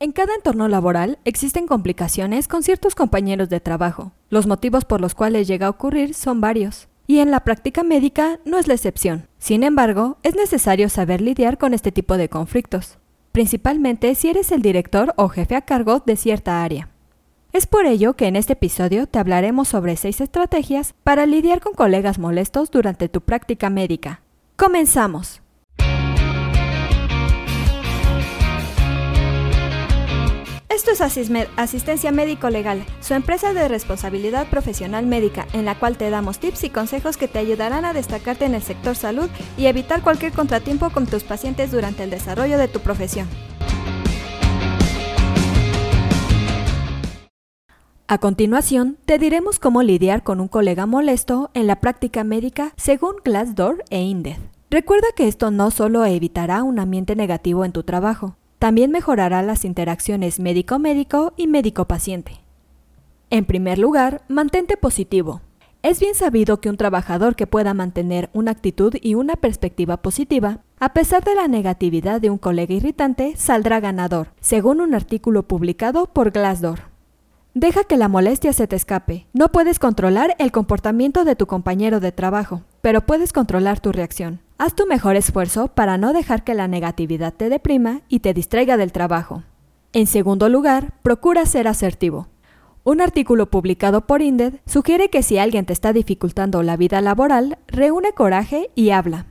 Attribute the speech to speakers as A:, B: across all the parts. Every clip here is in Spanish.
A: En cada entorno laboral existen complicaciones con ciertos compañeros de trabajo. Los motivos por los cuales llega a ocurrir son varios. Y en la práctica médica no es la excepción. Sin embargo, es necesario saber lidiar con este tipo de conflictos, principalmente si eres el director o jefe a cargo de cierta área. Es por ello que en este episodio te hablaremos sobre seis estrategias para lidiar con colegas molestos durante tu práctica médica. ¡Comenzamos! Esto es Asistencia Médico Legal, su empresa de responsabilidad profesional médica, en la cual te damos tips y consejos que te ayudarán a destacarte en el sector salud y evitar cualquier contratiempo con tus pacientes durante el desarrollo de tu profesión. A continuación, te diremos cómo lidiar con un colega molesto en la práctica médica según Glassdoor e INDED. Recuerda que esto no solo evitará un ambiente negativo en tu trabajo, también mejorará las interacciones médico-médico y médico-paciente. En primer lugar, mantente positivo. Es bien sabido que un trabajador que pueda mantener una actitud y una perspectiva positiva, a pesar de la negatividad de un colega irritante, saldrá ganador, según un artículo publicado por Glassdoor. Deja que la molestia se te escape. No puedes controlar el comportamiento de tu compañero de trabajo, pero puedes controlar tu reacción. Haz tu mejor esfuerzo para no dejar que la negatividad te deprima y te distraiga del trabajo. En segundo lugar, procura ser asertivo. Un artículo publicado por INDED sugiere que si alguien te está dificultando la vida laboral, reúne coraje y habla.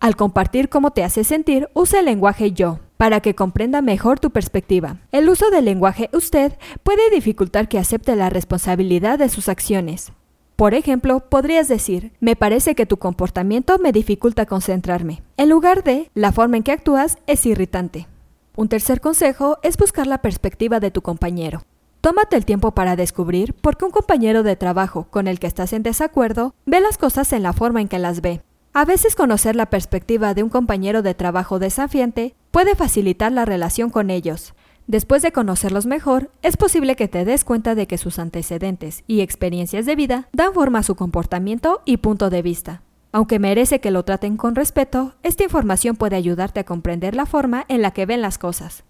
A: Al compartir cómo te hace sentir, usa el lenguaje yo, para que comprenda mejor tu perspectiva. El uso del lenguaje usted puede dificultar que acepte la responsabilidad de sus acciones. Por ejemplo, podrías decir, me parece que tu comportamiento me dificulta concentrarme, en lugar de, la forma en que actúas es irritante. Un tercer consejo es buscar la perspectiva de tu compañero. Tómate el tiempo para descubrir por qué un compañero de trabajo con el que estás en desacuerdo ve las cosas en la forma en que las ve. A veces conocer la perspectiva de un compañero de trabajo desafiante puede facilitar la relación con ellos, Después de conocerlos mejor, es posible que te des cuenta de que sus antecedentes y experiencias de vida dan forma a su comportamiento y punto de vista. Aunque merece que lo traten con respeto, esta información puede ayudarte a comprender la forma en la que ven las cosas.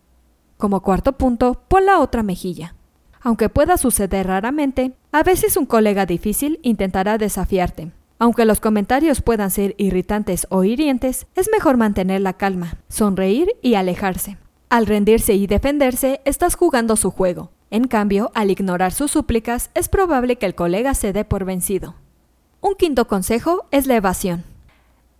A: Como cuarto punto, pon la otra mejilla. Aunque pueda suceder raramente, a veces un colega difícil intentará desafiarte. Aunque los comentarios puedan ser irritantes o hirientes, es mejor mantener la calma, sonreír y alejarse. Al rendirse y defenderse, estás jugando su juego. En cambio, al ignorar sus súplicas, es probable que el colega se dé por vencido. Un quinto consejo es la evasión.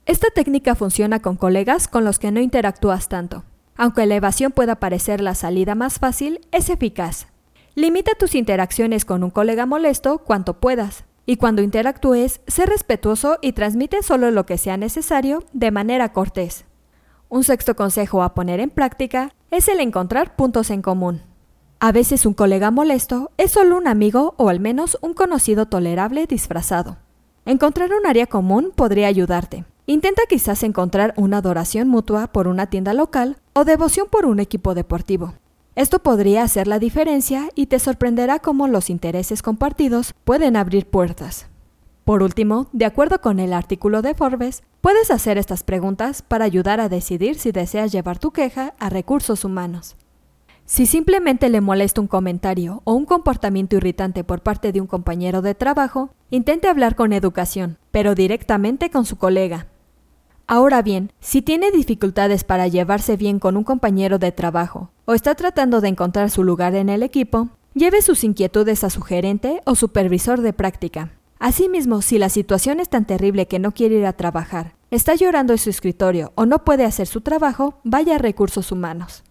A: Esta técnica funciona con colegas con los que no interactúas tanto. Aunque la evasión pueda parecer la salida más fácil, es eficaz. Limita tus interacciones con un colega molesto cuanto puedas, y cuando interactúes, sé respetuoso y transmite solo lo que sea necesario de manera cortés. Un sexto consejo a poner en práctica es el encontrar puntos en común. A veces un colega molesto es solo un amigo o al menos un conocido tolerable disfrazado. Encontrar un área común podría ayudarte. Intenta quizás encontrar una adoración mutua por una tienda local o devoción por un equipo deportivo. Esto podría hacer la diferencia y te sorprenderá cómo los intereses compartidos pueden abrir puertas. Por último, de acuerdo con el artículo de Forbes, puedes hacer estas preguntas para ayudar a decidir si deseas llevar tu queja a recursos humanos. Si simplemente le molesta un comentario o un comportamiento irritante por parte de un compañero de trabajo, intente hablar con educación, pero directamente con su colega. Ahora bien, si tiene dificultades para llevarse bien con un compañero de trabajo o está tratando de encontrar su lugar en el equipo, lleve sus inquietudes a su gerente o supervisor de práctica. Asimismo, si la situación es tan terrible que no quiere ir a trabajar, está llorando en su escritorio o no puede hacer su trabajo, vaya a recursos humanos.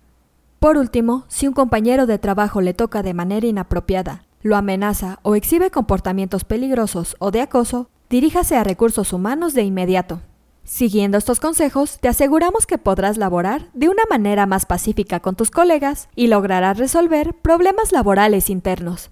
A: Por último, si un compañero de trabajo le toca de manera inapropiada, lo amenaza o exhibe comportamientos peligrosos o de acoso, diríjase a recursos humanos de inmediato. Siguiendo estos consejos, te aseguramos que podrás laborar de una manera más pacífica con tus colegas y lograrás resolver problemas laborales internos.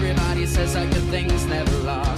B: Says that good things never last.